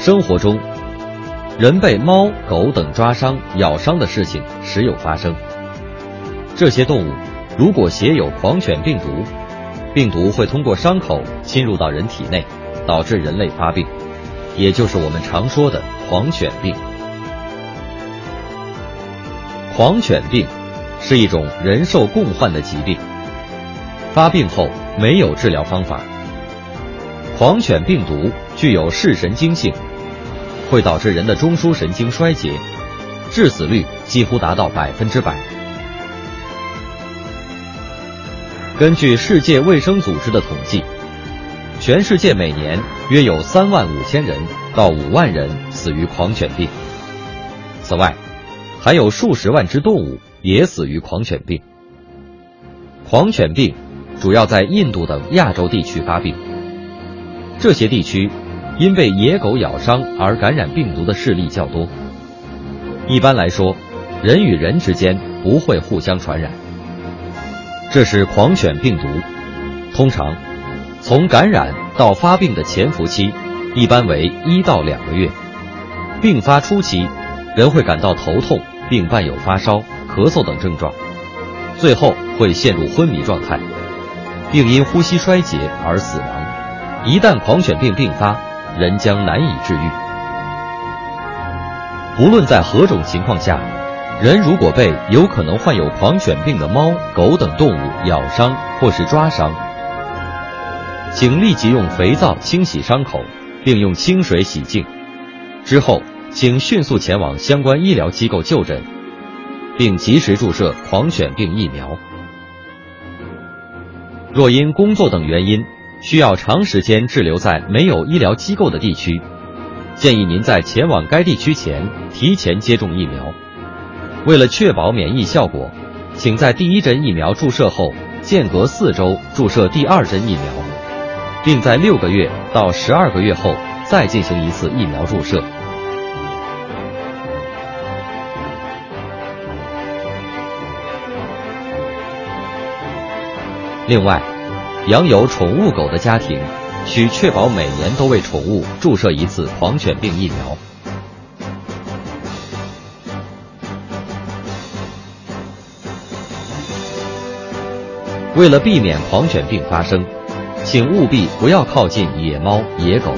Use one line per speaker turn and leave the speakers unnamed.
生活中，人被猫、狗等抓伤、咬伤的事情时有发生。这些动物如果携有狂犬病毒，病毒会通过伤口侵入到人体内，导致人类发病，也就是我们常说的狂犬病。狂犬病是一种人兽共患的疾病，发病后没有治疗方法。狂犬病毒具有视神经性，会导致人的中枢神经衰竭，致死率几乎达到百分之百。根据世界卫生组织的统计，全世界每年约有三万五千人到五万人死于狂犬病。此外，还有数十万只动物也死于狂犬病。狂犬病主要在印度等亚洲地区发病。这些地区因被野狗咬伤而感染病毒的事例较多。一般来说，人与人之间不会互相传染。这是狂犬病毒，通常从感染到发病的潜伏期一般为一到两个月。病发初期，人会感到头痛，并伴有发烧、咳嗽等症状，最后会陷入昏迷状态，并因呼吸衰竭而死亡。一旦狂犬病病发，人将难以治愈。无论在何种情况下，人如果被有可能患有狂犬病的猫、狗等动物咬伤或是抓伤，请立即用肥皂清洗伤口，并用清水洗净。之后，请迅速前往相关医疗机构就诊，并及时注射狂犬病疫苗。若因工作等原因，需要长时间滞留在没有医疗机构的地区，建议您在前往该地区前提前接种疫苗。为了确保免疫效果，请在第一针疫苗注射后间隔四周注射第二针疫苗，并在六个月到十二个月后再进行一次疫苗注射。另外。养有宠物狗的家庭，需确保每年都为宠物注射一次狂犬病疫苗。为了避免狂犬病发生，请务必不要靠近野猫、野狗。